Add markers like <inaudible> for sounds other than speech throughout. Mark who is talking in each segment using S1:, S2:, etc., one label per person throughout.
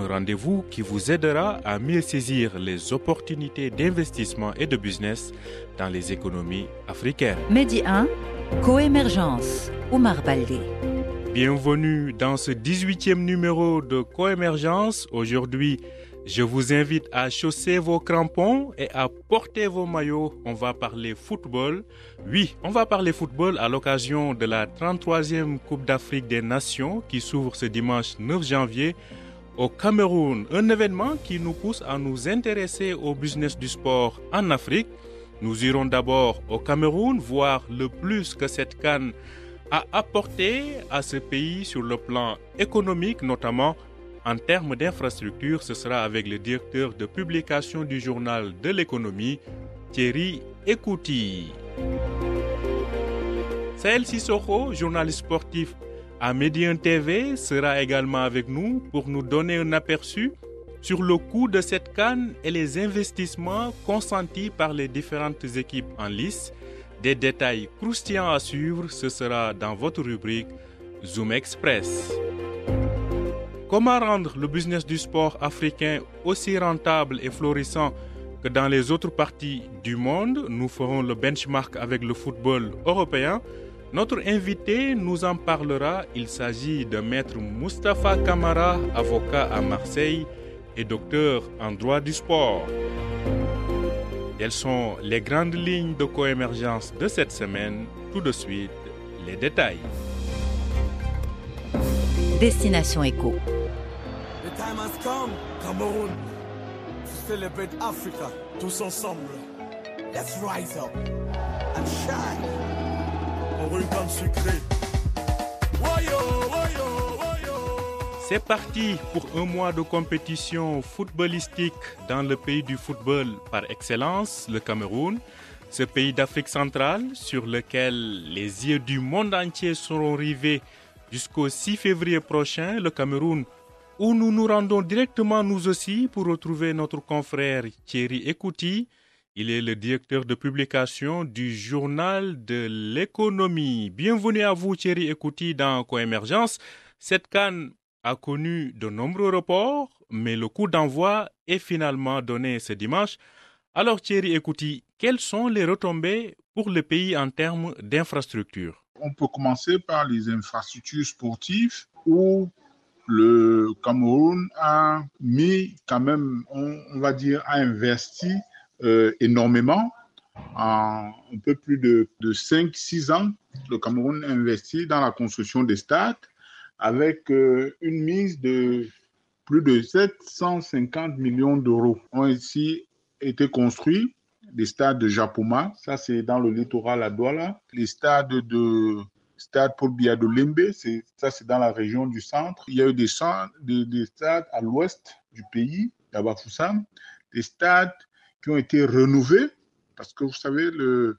S1: un rendez-vous qui vous aidera à mieux saisir les opportunités d'investissement et de business dans les économies africaines.
S2: Medi 1, Coémergence, Omar Baldé.
S1: Bienvenue dans ce 18e numéro de Coémergence. Aujourd'hui, je vous invite à chausser vos crampons et à porter vos maillots. On va parler football. Oui, on va parler football à l'occasion de la 33e Coupe d'Afrique des Nations qui s'ouvre ce dimanche 9 janvier au Cameroun. Un événement qui nous pousse à nous intéresser au business du sport en Afrique. Nous irons d'abord au Cameroun voir le plus que cette canne a apporté à ce pays sur le plan économique notamment en termes d'infrastructure, ce sera avec le directeur de publication du journal de l'économie, Thierry Ekouti. Saël Sissoko, journaliste sportif à Médien TV, sera également avec nous pour nous donner un aperçu sur le coût de cette canne et les investissements consentis par les différentes équipes en lice. Des détails croustillants à suivre, ce sera dans votre rubrique Zoom Express. Comment rendre le business du sport africain aussi rentable et florissant que dans les autres parties du monde? Nous ferons le benchmark avec le football européen. Notre invité nous en parlera. Il s'agit de maître Mustapha Kamara, avocat à Marseille et docteur en droit du sport. Quelles sont les grandes lignes de coémergence de cette semaine? Tout de suite, les détails.
S2: Destination Éco.
S3: The time has come, Cameroon, to celebrate Africa, tous ensemble. Let's rise up and shine.
S1: C'est parti pour un mois de compétition footballistique dans le pays du football par excellence, le Cameroun. Ce pays d'Afrique centrale sur lequel les yeux du monde entier seront rivés jusqu'au 6 février prochain, le Cameroun, où nous nous rendons directement nous aussi pour retrouver notre confrère Thierry Ekouti. Il est le directeur de publication du journal de l'économie. Bienvenue à vous Thierry Ekouti dans Coémergence. Cette canne a connu de nombreux reports, mais le coup d'envoi est finalement donné ce dimanche. Alors Thierry Ekouti, quelles sont les retombées pour le pays en termes d'infrastructures?
S4: On peut commencer par les infrastructures sportives où le Cameroun a mis quand même, on va dire, a investi euh, énormément. En un peu plus de, de 5-6 ans, le Cameroun a investi dans la construction des stades avec euh, une mise de plus de 750 millions d'euros ont ici été construits les stades de Japoma, ça c'est dans le littoral à Douala, les stades de stade Paul Biya de Lembe, ça c'est dans la région du centre. Il y a eu des, des, des stades à l'ouest du pays, à Bafoussam, des stades qui ont été rénovés parce que vous savez le,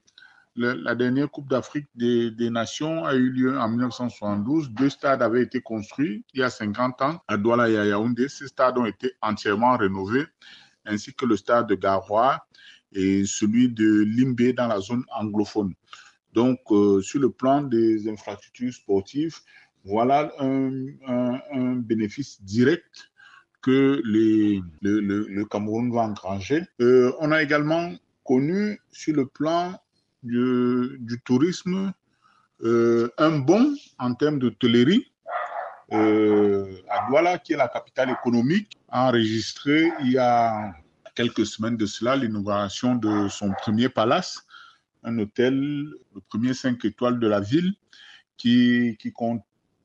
S4: la dernière Coupe d'Afrique des, Nations a eu lieu en 1972. Deux stades avaient été construits il y a 50 ans à Douala et à Yaoundé. Ces stades ont été entièrement rénovés, ainsi que le stade de Garoua et celui de Limbé dans la zone anglophone. Donc, euh, sur le plan des infrastructures sportives, voilà un bénéfice direct que le, le- le Cameroun va engranger. Euh, on a également connu sur le plan du, du tourisme euh, un bond en termes d'hôtellerie. Euh, à qui est la capitale économique, a enregistré il y a quelques semaines de cela l'inauguration de son premier palace, un hôtel, le premier 5 étoiles de la ville, qui, qui compte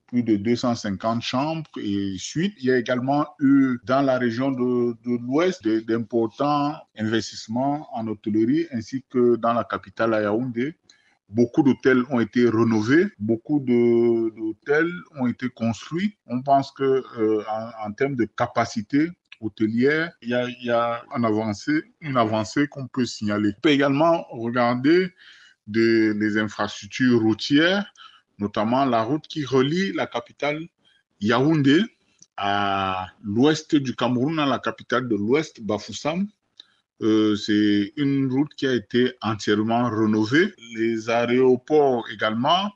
S4: plus de 250 chambres et suites. Il y a également eu dans la région de, l'Ouest d'importants investissements en hôtellerie ainsi que dans la capitale à Yaoundé. Beaucoup d'hôtels ont été rénovés, beaucoup d'hôtels ont été construits. On pense que euh, en, termes de capacité, hôtelière, il y a, une avancée, qu'on peut signaler. On peut également regarder de, les infrastructures routières, notamment la route qui relie la capitale Yaoundé à l'ouest du Cameroun, à la capitale de l'ouest, Bafoussam. Euh, c'est une route qui a été entièrement rénovée. Les aéroports également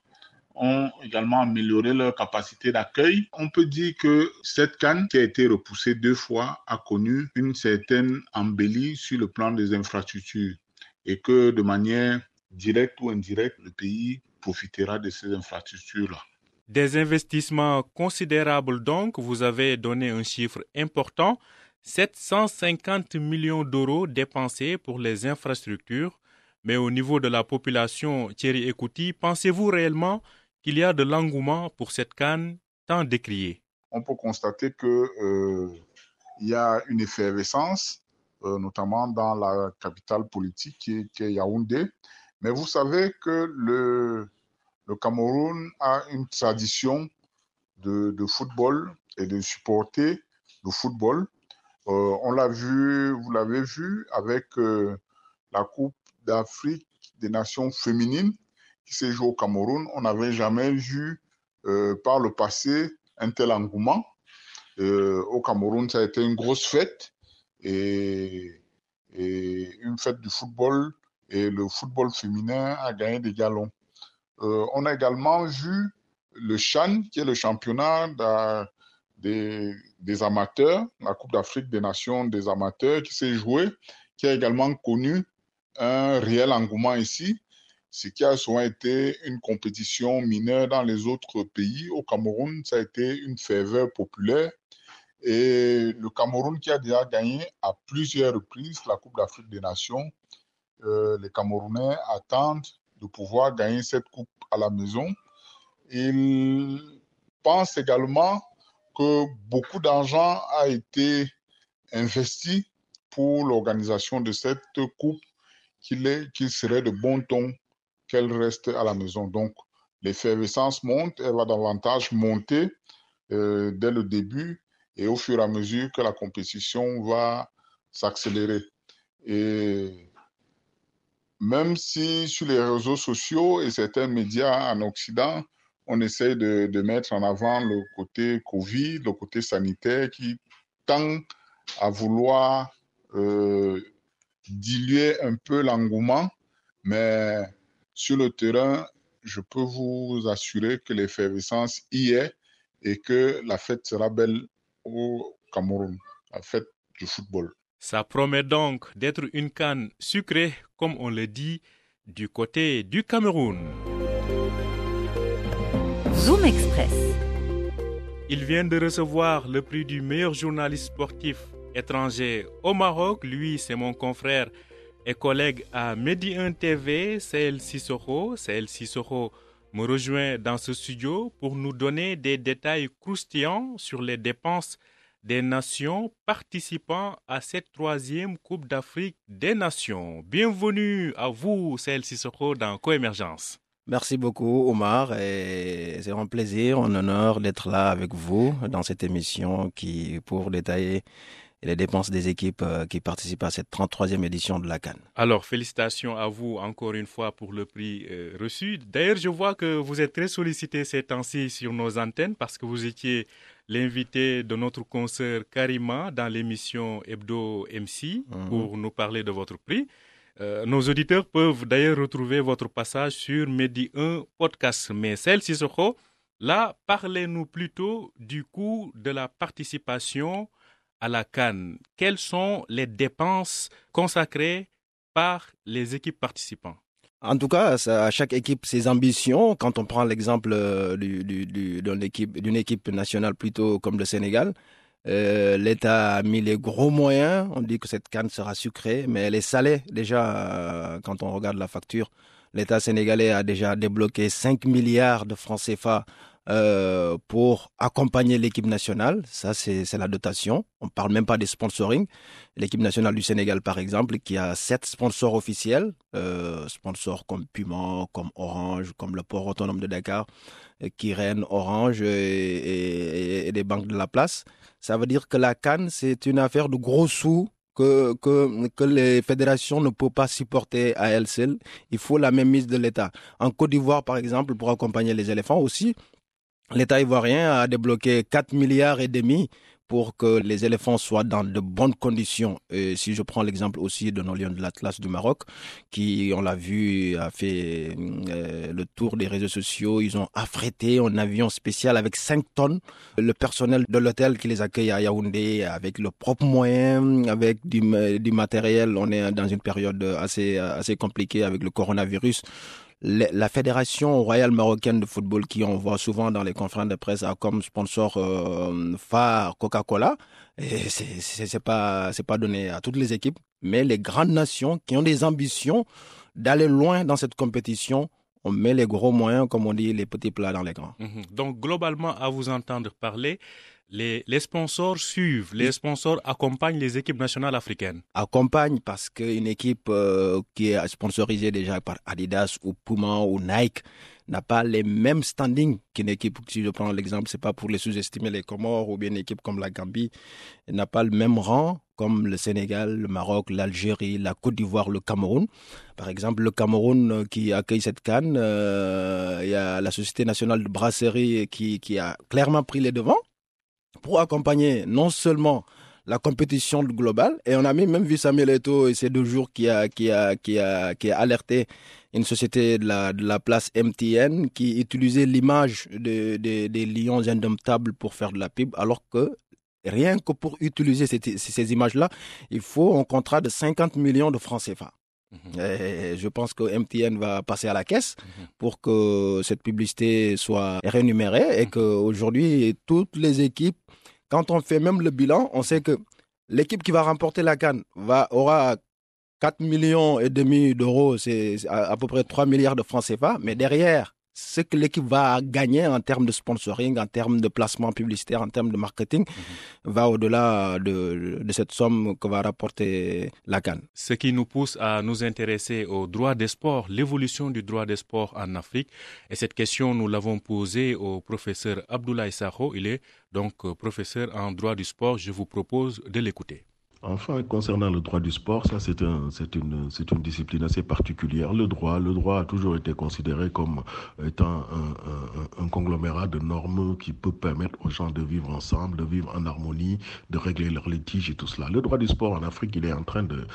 S4: ont également amélioré leur capacité d'accueil. On peut dire que cette canne qui a été repoussée deux fois a connu une certaine embellie sur le plan des infrastructures et que de manière directe ou indirecte, le pays profitera de ces infrastructures-là.
S1: Des investissements considérables donc, vous avez donné un chiffre important, 750 millions d'euros dépensés pour les infrastructures. Mais au niveau de la population, Thierry Ekouti, pensez-vous réellement qu'il y a de l'engouement pour cette canne tant décriée?
S4: On peut constater que euh, il y a une effervescence, euh, notamment dans la capitale politique qui est, qui est Yaoundé. Mais vous savez que le, Cameroun a une tradition de, football et de supporter le football. Euh, on l'a vu, vous l'avez vu avec euh, la Coupe d'Afrique des Nations féminines qui s'est jouée au Cameroun. On n'avait jamais vu euh, par le passé un tel engouement. Au Cameroun, ça a été une grosse fête et une fête du football et le football féminin a gagné des galons. Euh, on a également vu le Chan, qui est le championnat des, des, amateurs, la Coupe d'Afrique des Nations des amateurs, qui s'est joué, qui a également connu un réel engouement ici, ce qui a souvent été une compétition mineure dans les autres pays. Au Cameroun, ça a été une ferveur populaire. Et le Cameroun qui a déjà gagné à plusieurs reprises la Coupe d'Afrique des Nations, les Camerounais attendent de pouvoir gagner cette coupe à la maison. Ils pensent également que beaucoup d'argent a été investi pour l'organisation de cette coupe, qu'il qu'il serait de bon ton qu'elle reste à la maison. Donc, l'effervescence monte, elle va davantage monter euh, dès le début et au fur et à mesure que la compétition va s'accélérer. Et même si sur les réseaux sociaux et certains médias en Occident, on essaie de, mettre en avant le côté Covid, le côté sanitaire qui tend à vouloir euh, diluer un peu l'engouement, mais sur le terrain, je peux vous assurer que l'effervescence y est et que la fête sera belle au Cameroun, la fête du football.
S1: Ça promet donc d'être une canne sucrée, comme on le dit, du côté du Cameroun.
S2: Zoom Express.
S1: Il vient de recevoir le prix du meilleur journaliste sportif étranger au Maroc. Lui, c'est mon confrère et collègue à Medi 1 TV, Saël Sissoko. Saël Sissoko me rejoint dans ce studio pour nous donner des détails croustillants sur les dépenses des nations participant à cette troisième Coupe d'Afrique des Nations. Bienvenue à vous, Saël Sissoko, dans Coémergence.
S5: Merci beaucoup, Omar. C'est un plaisir, un honneur d'être là avec vous dans cette émission qui, pour détailler les dépenses des équipes qui participent à cette 33e édition de la Cannes.
S1: Alors, félicitations à vous encore une fois pour le prix euh, reçu. D'ailleurs, je vois que vous êtes très sollicité ces temps-ci sur nos antennes parce que vous étiez l'invité de notre concert Karima dans l'émission Hebdo MC mmh. pour nous parler de votre prix. Euh, nos auditeurs peuvent d'ailleurs retrouver votre passage sur Medi 1 Podcast. Mais celle Sissoko, là, parlez-nous plutôt du coût de la participation à la Cannes. Quelles sont les dépenses consacrées par les équipes participantes
S5: en tout cas, à chaque équipe, ses ambitions. Quand on prend l'exemple d'une du, du, équipe, équipe nationale plutôt comme le Sénégal, euh, l'État a mis les gros moyens. On dit que cette canne sera sucrée, mais elle est salée déjà euh, quand on regarde la facture. L'État sénégalais a déjà débloqué 5 milliards de francs CFA euh, pour accompagner l'équipe nationale. Ça, c'est la dotation. On parle même pas des sponsoring. L'équipe nationale du Sénégal, par exemple, qui a sept sponsors officiels, euh, sponsors comme Puma, comme Orange, comme le port autonome de Dakar, euh, Kiren, Orange et, et, et, des banques de la place. Ça veut dire que la Cannes, c'est une affaire de gros sous que, que, que les fédérations ne peuvent pas supporter à elles seules. Il faut la même mise de l'État. En Côte d'Ivoire, par exemple, pour accompagner les éléphants aussi, l'État ivoirien a débloqué 4 milliards et demi pour que les éléphants soient dans de bonnes conditions. Et si je prends l'exemple aussi de nos lions de l'Atlas du Maroc, qui, on l'a vu, a fait euh, le tour des réseaux sociaux, ils ont affrété un avion spécial avec 5 tonnes. Le personnel de l'hôtel qui les accueille à Yaoundé avec leurs propres moyens, avec du, du matériel. On est dans une période assez, assez compliquée avec le coronavirus la Fédération royale marocaine de football, qui on voit souvent dans les conférences de presse, a comme sponsor euh, phare Coca-Cola. Et c'est pas c'est pas donné à toutes les équipes, mais les grandes nations qui ont des ambitions d'aller loin dans cette compétition, on met les gros moyens, comme on dit, les petits plats dans les grands.
S1: Donc globalement, à vous entendre parler, les, les, sponsors suivent, les sponsors accompagnent les équipes nationales africaines.
S5: Accompagnent parce qu'une équipe euh, qui est sponsorisée déjà par Adidas ou Puma ou Nike n'a pas les mêmes standings qu'une équipe, si je prends l'exemple, c'est pas pour les sous-estimer les Comores ou bien une équipe comme la Gambie, n'a pas le même rang comme le Sénégal, le Maroc, l'Algérie, la Côte d'Ivoire, le Cameroun. Par exemple, le Cameroun euh, qui accueille cette canne, euh, il y a la Société nationale de brasserie qui, qui a clairement pris les devants pour accompagner non seulement la compétition globale et on a même vu Samuel Eto'o ces deux jours qui a qui a qui a qui a alerté une société de la place MTN qui utilisait l'image de, de, des lions indomptables pour faire de la pub alors que rien que pour utiliser ces, ces images là il faut un contrat de 50 millions de francs CFA. Et je pense que MTN va passer à la caisse pour que cette publicité soit rémunérée et qu'aujourd'hui, toutes les équipes, quand on fait même le bilan, on sait que l'équipe qui va remporter la canne va, aura 4 millions et demi d'euros, c'est à, peu près 3 milliards de francs CFA, mais derrière, ce que l'équipe va gagner en termes de sponsoring, en termes de placement publicitaire, en termes de marketing, mmh. va au-delà de, de, cette somme que va rapporter la Cannes.
S1: Ce qui nous pousse à nous intéresser au droit des sports, l'évolution du droit des sports en Afrique. Et cette question, nous l'avons posée au professeur Abdoulaye Sakho. Il est donc professeur en droit du sport. Je vous propose de l'écouter.
S6: Enfin, concernant le droit du sport, ça c'est un, c'est une, discipline assez particulière. Le droit, le a toujours été considéré comme étant un, conglomérat de normes qui peut permettre aux gens de vivre ensemble, de vivre en harmonie, de régler leurs litiges et tout cela. Le droit du sport en Afrique, il est en train de,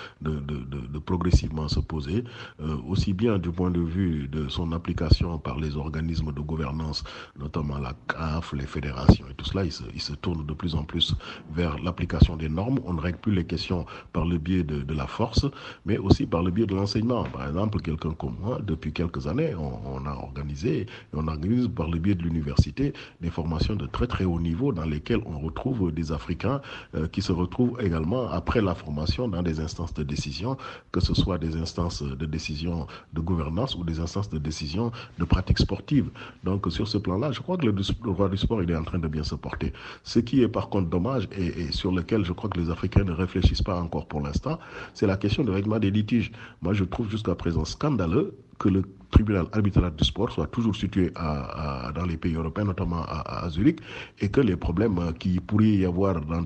S6: progressivement se poser, euh, aussi bien du point de vue de son application par les organismes de gouvernance, notamment la CAF, les fédérations et tout cela, il se, de plus en plus vers l'application des normes. On ne règle plus les questions par le biais de, de, la force, mais aussi par le biais de l'enseignement. Par exemple, quelqu'un comme moi, depuis quelques années, on, a organisé, et on organise par le biais de l'université des formations de très très haut niveau dans lesquelles on retrouve des Africains euh, qui se retrouvent également après la formation dans des instances de décision, que ce soit des instances de décision de gouvernance ou des instances de décision de pratique sportive. Donc sur ce plan-là, je crois que le, droit du sport, il est en train de bien se porter. Ce qui est par contre dommage et, et sur lequel je crois que les Africains ne réfléchissent pas encore pour l'instant, c'est la question de règlement des litiges. Moi, je trouve jusqu'à présent scandaleux que le tribunal arbitral du sport soit toujours situé dans les pays européens, notamment à, Zurich, et que les problèmes qui pourraient y avoir dans,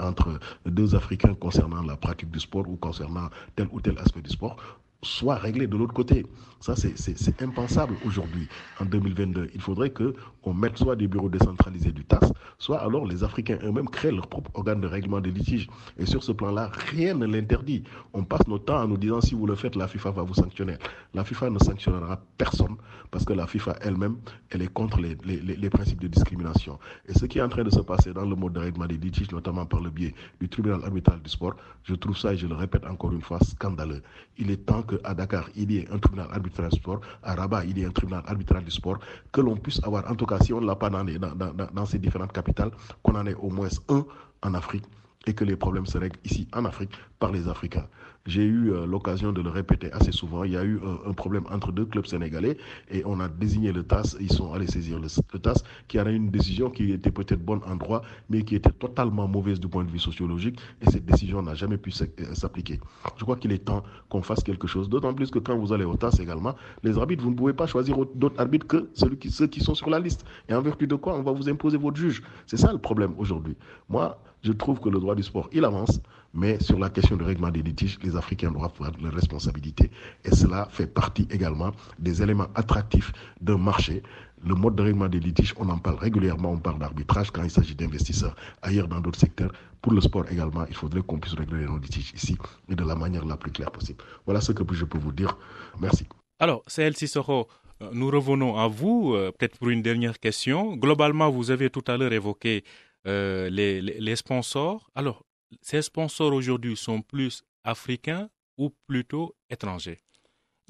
S6: entre deux Africains concernant la pratique du sport ou concernant tel ou tel aspect du sport soit réglé de l'autre côté. Ça, c'est impensable aujourd'hui, en 2022. Il faudrait qu'on mette soit des bureaux décentralisés du TAS, soit alors les Africains eux-mêmes créent leur propre organe de règlement des litiges. Et sur ce plan-là, rien ne l'interdit. On passe notre temps en nous disant si vous le faites, la FIFA va vous sanctionner. La FIFA ne sanctionnera personne parce que la FIFA elle-même, elle est contre les, les, les, principes de discrimination. Et ce qui est en train de se passer dans le mode de règlement des litiges, notamment par le biais du tribunal arbitral du sport, je trouve ça, et je le répète encore une fois, scandaleux. Il est temps qu'à Dakar, il y ait un tribunal arbitral du sport, à Rabat, il y ait un tribunal arbitral du sport, que l'on puisse avoir, en tout cas, si on ne l'a pas dans, dans, ces différentes capitales, qu'on en ait au moins un en Afrique et que les problèmes se règlent ici en Afrique par les Africains. J'ai eu euh, l'occasion de le répéter assez souvent. Il y a eu un, un, problème entre deux clubs sénégalais et on a désigné le TAS. Ils sont allés saisir le, TAS qui a une décision qui était peut-être bonne en droit, mais qui était totalement mauvaise du point de vue sociologique. Et cette décision n'a jamais pu s'appliquer. Je crois qu'il est temps qu'on fasse quelque chose. D'autant plus que quand vous allez au TAS également, les arbitres, vous ne pouvez pas choisir d'autres arbitres que ceux qui sont sur la liste. Et en vertu de quoi on va vous imposer votre juge? C'est ça le problème aujourd'hui. Moi, je trouve que le droit du sport, il avance, mais sur la question du règlement des litiges, les Africains doivent prendre leurs responsabilités. Et cela fait partie également des éléments attractifs d'un marché. Le mode de règlement des litiges, on en parle régulièrement, on parle d'arbitrage quand il s'agit d'investisseurs ailleurs dans d'autres secteurs. Pour le sport également, il faudrait qu'on puisse régler nos litiges ici et de la manière la plus claire possible. Voilà ce que je peux vous dire. Merci.
S1: Alors, CL Sissoko, nous revenons à vous, peut-être pour une dernière question. Globalement, vous avez tout à l'heure évoqué euh, les, les, sponsors. Alors, ces sponsors aujourd'hui sont plus africains ou plutôt étrangers?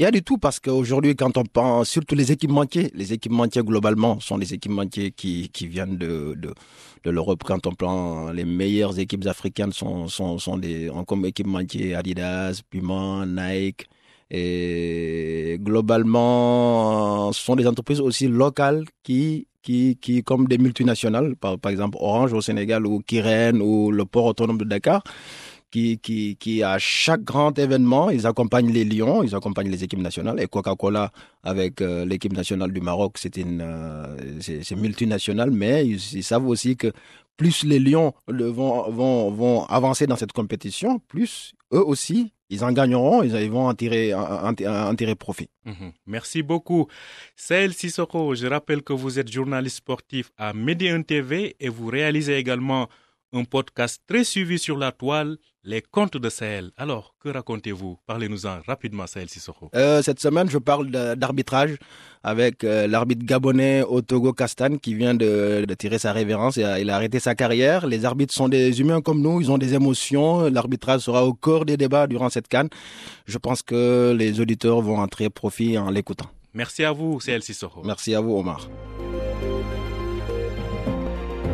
S5: Il y a du tout parce qu'aujourd'hui, quand on pense, surtout les équipementiers, les équipementiers globalement sont des équipementiers qui, qui viennent de, de, de l'Europe. Quand on prend les meilleures équipes africaines sont, sont, sont des, comme équipementiers Adidas, Puma, Nike. Et globalement, ce sont des entreprises aussi locales qui qui, qui, comme des multinationales, par, par exemple Orange au Sénégal ou Kiren ou le port autonome de Dakar, qui, qui, qui, à chaque grand événement, ils accompagnent les Lions, ils accompagnent les équipes nationales. Et Coca-Cola, avec euh, l'équipe nationale du Maroc, c'est euh, multinational, mais ils, savent aussi que plus les Lions vont, avancer dans cette compétition, plus eux aussi, ils en gagneront, ils vont en tirer, en, tirer profit.
S1: Mmh. Merci beaucoup. Saël Sissoko, je rappelle que vous êtes journaliste sportif à Médéon TV et vous réalisez également un podcast très suivi sur la toile, Les Contes de Sahel. Alors, que racontez-vous? Parlez-nous-en rapidement, Sahel Sissoko.
S5: Euh, cette semaine, je parle d'arbitrage avec euh, l'arbitre gabonais Otogo Kastan qui vient de, de tirer sa révérence. Il a, il a, arrêté sa carrière. Les arbitres sont des humains comme nous, ils ont des émotions. L'arbitrage sera au cœur des débats durant cette canne. Je pense que les auditeurs vont en tirer profit en l'écoutant.
S1: Merci à vous, Sahel Sissoko.
S5: Merci à vous, Omar.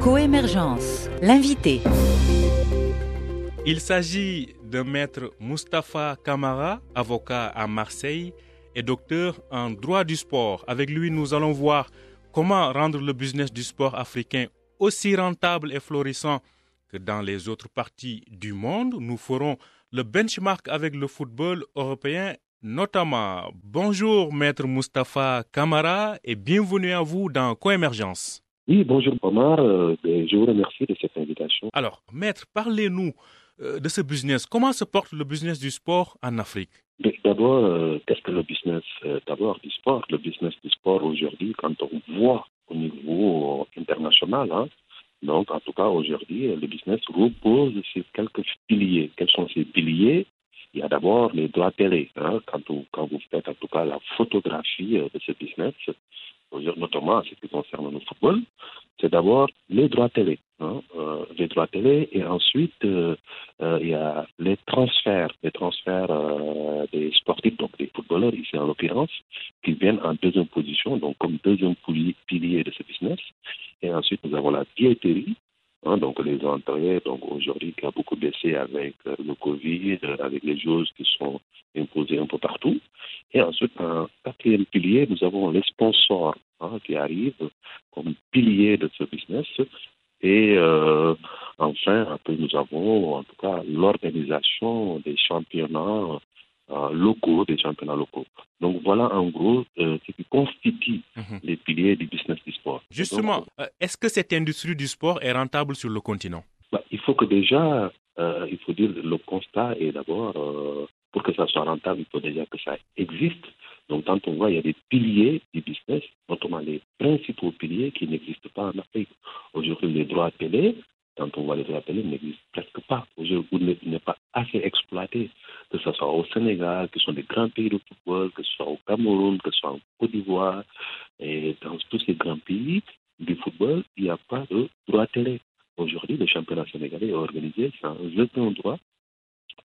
S2: Coémergence, l'invité.
S1: Il s'agit de maître Mustapha Kamara, avocat à Marseille et docteur en droit du sport. Avec lui, nous allons voir comment rendre le business du sport africain aussi rentable et florissant que dans les autres parties du monde. Nous ferons le benchmark avec le football européen notamment. Bonjour maître Mustapha Kamara et bienvenue à vous dans Coémergence.
S7: Oui, bonjour Omar, euh, je vous remercie de cette invitation.
S1: Alors, maître, parlez-nous euh, de ce business. Comment se porte le business du sport en Afrique?
S7: D'abord, euh, qu'est-ce que le business d'abord du sport? Le business du sport aujourd'hui, quand on voit au niveau international, hein, donc en tout cas aujourd'hui, le business repose sur quelques piliers. Quels sont ces piliers? Il y a d'abord les droits télé. Hein, quand, vous, quand vous faites en tout cas la photographie de ce business, notamment en ce qui concerne le football, c'est d'abord les droits télé. Hein, euh, les droits télé et ensuite euh, euh, il y a les transferts, les transferts des sportifs, donc des footballeurs ici en l'occurrence, qui viennent en deuxième position, donc comme deuxième pilier de ce business. Et ensuite nous avons la billetterie, Hein, donc les entrées, donc aujourd'hui qui a beaucoup baissé avec euh, le Covid, avec les choses qui sont imposées un peu partout. Et ensuite, un quatrième pilier, nous avons les sponsors hein, qui arrivent comme pilier de ce business. Et euh, enfin, après, nous avons en tout cas l'organisation des championnats euh, locaux, des championnats locaux. Donc voilà en gros euh, ce qui constitue -hmm. les piliers du business du sport.
S1: Justement, euh, est-ce que cette industrie du sport est rentable sur le continent?
S7: Bah, Il faut que déjà, il faut dire le constat est d'abord, pour que ça soit rentable, il faut déjà que ça existe. Donc quand on voit, il y a des piliers du business, notamment les principaux piliers qui n'existent pas en Afrique. Aujourd'hui, les droits télé, quand on voit les télé, n'existent presque pas. Aujourd'hui, n'est pas assez exploité que ce soit au Sénégal, que ce soit des grands pays de football, que ce soit au Cameroun, que ce soit en Côte d'Ivoire, et dans tous ces grands pays du football, il n'y a pas de droit télé. Aujourd'hui, le championnat sénégalais est organisé sans aucun droit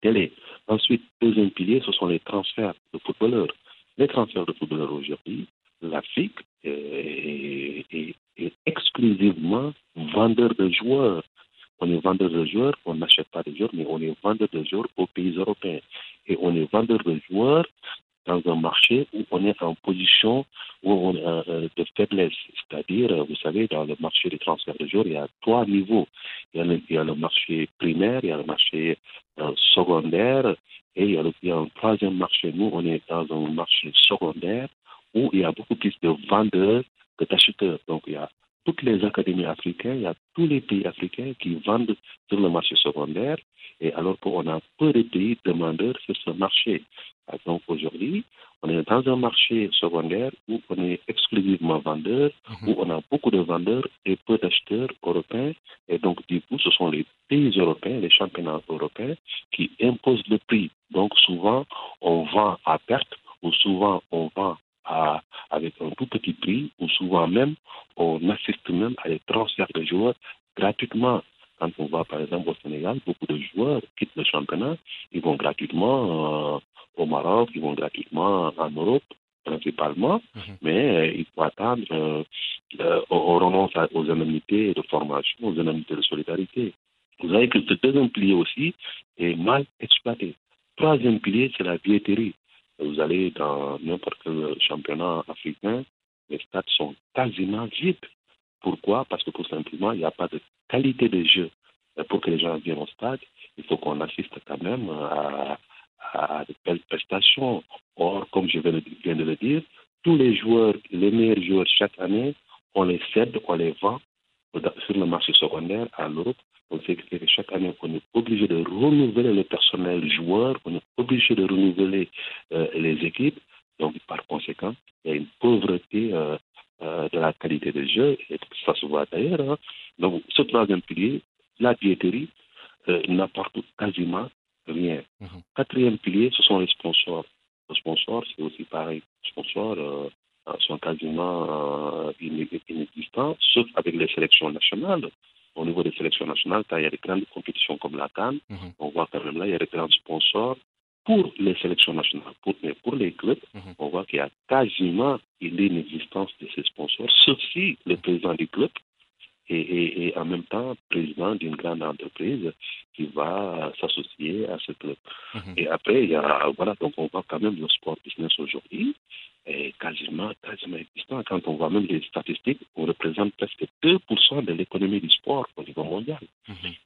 S7: télé. Ensuite, deuxième pilier, ce sont les transferts de footballeurs. Les transferts de footballeurs aujourd'hui, l'Afrique est, exclusivement vendeur de joueurs. On est vendeur de joueurs, on n'achète pas de joueurs, mais on est vendeur de joueurs aux pays européens. Et on est vendeur de joueurs dans un marché où on est en position où on, euh, de faiblesse. C'est-à-dire, vous savez, dans le marché des transferts de joueurs, il y a trois niveaux. Il y a le, a marché primaire, il y a le marché euh, secondaire et il y, a il y a un troisième marché. Nous, on est dans un marché secondaire où il y a beaucoup plus de vendeurs que d'acheteurs. Donc, il y a toutes les académies africaines, il y a tous les pays africains qui vendent sur le marché secondaire, et alors qu'on a peu de pays demandeurs sur ce marché. Donc aujourd'hui, on est dans un marché secondaire où on est exclusivement vendeur, où on a beaucoup de vendeurs et peu d'acheteurs européens. Et donc, du coup, ce sont les pays européens, les championnats européens, qui imposent le prix. Donc, souvent, on vend à perte ou souvent, on vend à, avec un tout petit prix ou souvent même, on assiste même à des transferts de joueurs gratuitement. Quand on va, par exemple, au Sénégal, beaucoup de joueurs quittent le championnat, ils vont gratuitement euh, au Maroc, ils vont gratuitement en Europe, principalement, mais euh, il faut attendre, euh, euh, on renonce aux indemnités de formation, aux indemnités de solidarité. Vous savez que ce deuxième pilier aussi est mal exploité. Troisième pilier, c'est la billetterie. Vous allez dans n'importe quel championnat africain, les stades sont quasiment vides. Pourquoi? Parce que tout simplement, il n'y a pas de qualité de jeu. Pour que les gens viennent au stade, il faut qu'on assiste quand même à, à de belles prestations. Or, comme je viens de, le dire, tous les joueurs, les meilleurs joueurs chaque année, on les cède, on les vend sur le marché secondaire à l'Europe. Donc, c'est que chaque année, on est obligé de renouveler le personnel joueur, on est obligé de renouveler euh, les équipes. Donc, par conséquent, il y a une pauvreté euh, euh, de la qualité de jeu, et ça se voit d'ailleurs. hein. Donc, ce troisième pilier, la euh, n'apporte quasiment rien. Quatrième pilier, ce sont les sponsors. Les sponsors, c'est aussi pareil. Les sponsors sont quasiment euh, inexistants, sauf avec les sélections nationales. Au niveau des sélections nationales, quand il y a des grandes compétitions comme la Cannes, on voit quand même là, il y a des grands sponsors pour les sélections nationales. Pour, mais pour les clubs, on voit qu'il y a quasiment l'inexistence de ces sponsors, sauf si le président du club et, et- et en même temps président d'une grande entreprise qui va s'associer à ce club. Et après, il y a, voilà, donc on voit quand même le sport business aujourd'hui est quasiment, quasiment existant. Quand on voit même les statistiques, on représente presque 2% de l'économie du sport au niveau mondial.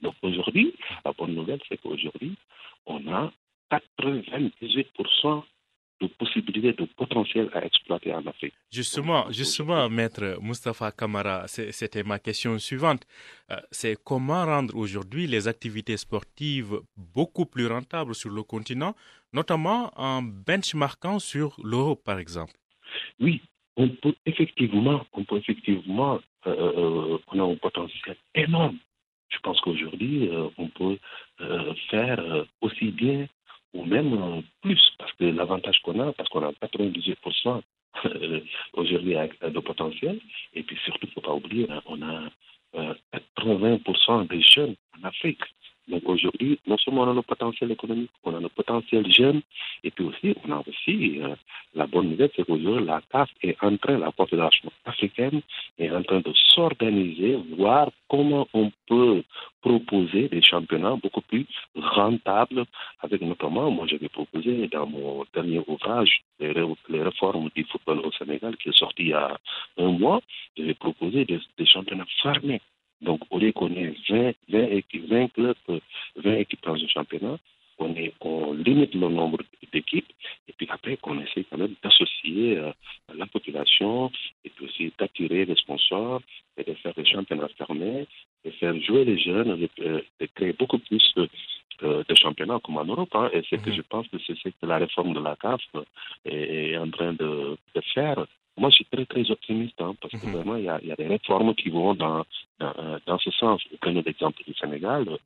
S7: Donc aujourd'hui, la bonne nouvelle, c'est qu'aujourd'hui, on a 98% de possibilités, de potentiel à exploiter en Afrique.
S1: Justement, justement, maître Mustafa Kamara, c'était ma question suivante. Euh, C'est comment rendre aujourd'hui les activités sportives beaucoup plus rentables sur le continent, notamment en benchmarkant sur l'Europe, par exemple?
S7: Oui, on peut effectivement, on peut effectivement, euh, euh, on a un potentiel énorme. Je pense qu'aujourd'hui, euh, on peut euh, faire aussi bien ou même euh, plus, parce que l'avantage qu'on a, parce qu'on a 98% euh, <laughs> aujourd'hui euh, de potentiel, et puis surtout, il ne faut pas oublier, hein, on a euh, 80% des jeunes en Afrique. Donc aujourd'hui, non seulement on a le potentiel économique, on a le potentiel jeune, et puis aussi, on a aussi euh, la bonne nouvelle, c'est qu'aujourd'hui, la CAF est en train, la Confédération africaine est en train de s'organiser, voir comment on peut proposer des championnats beaucoup plus rentables, avec notamment, moi j'avais proposé dans mon dernier ouvrage, les, les réformes du football au Sénégal, qui est sorti il y a un mois, j'avais proposé des, des championnats fermés. Donc, au lieu qu'on ait 20, 20, équipes, 20 clubs, euh, 20 équipes dans un championnat, on, est, on limite le nombre d'équipes et puis après qu'on essaie quand même d'associer euh, la population et puis aussi d'attirer les sponsors et de faire des championnats fermés, de faire jouer les jeunes, de, euh, de créer beaucoup plus de, de- championnats comme en Europe. hein. et c'est que je pense que c'est ce que la réforme de la CAF est, est en train de, de faire. Moi, je suis très, très optimiste hein, parce que vraiment, il y a, il y a des réformes qui vont dans, dans, euh, dans ce sens. Vous prenez l'exemple du Sénégal, euh,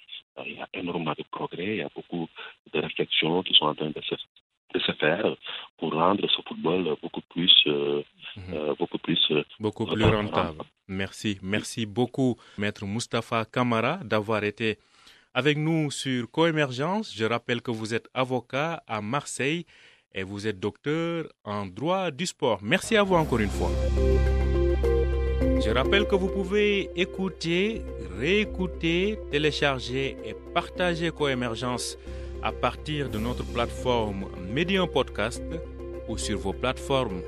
S7: il y a énormément de progrès, il y a beaucoup de réflexions qui sont en train de se, de se faire pour rendre ce football beaucoup plus, euh, euh, beaucoup plus, euh,
S1: Beaucoup plus rentable. Merci. Merci beaucoup, maître Mustafa Kamara, d'avoir été avec nous sur Coémergence. Je rappelle que vous êtes avocat à Marseille et vous êtes docteur en droit du sport. Merci à vous encore une fois. Je rappelle que vous pouvez écouter, réécouter, télécharger et partager Coémergence à partir de notre plateforme Medium Podcast ou sur vos plateformes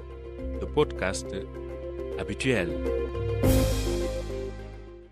S1: de podcast habituelles.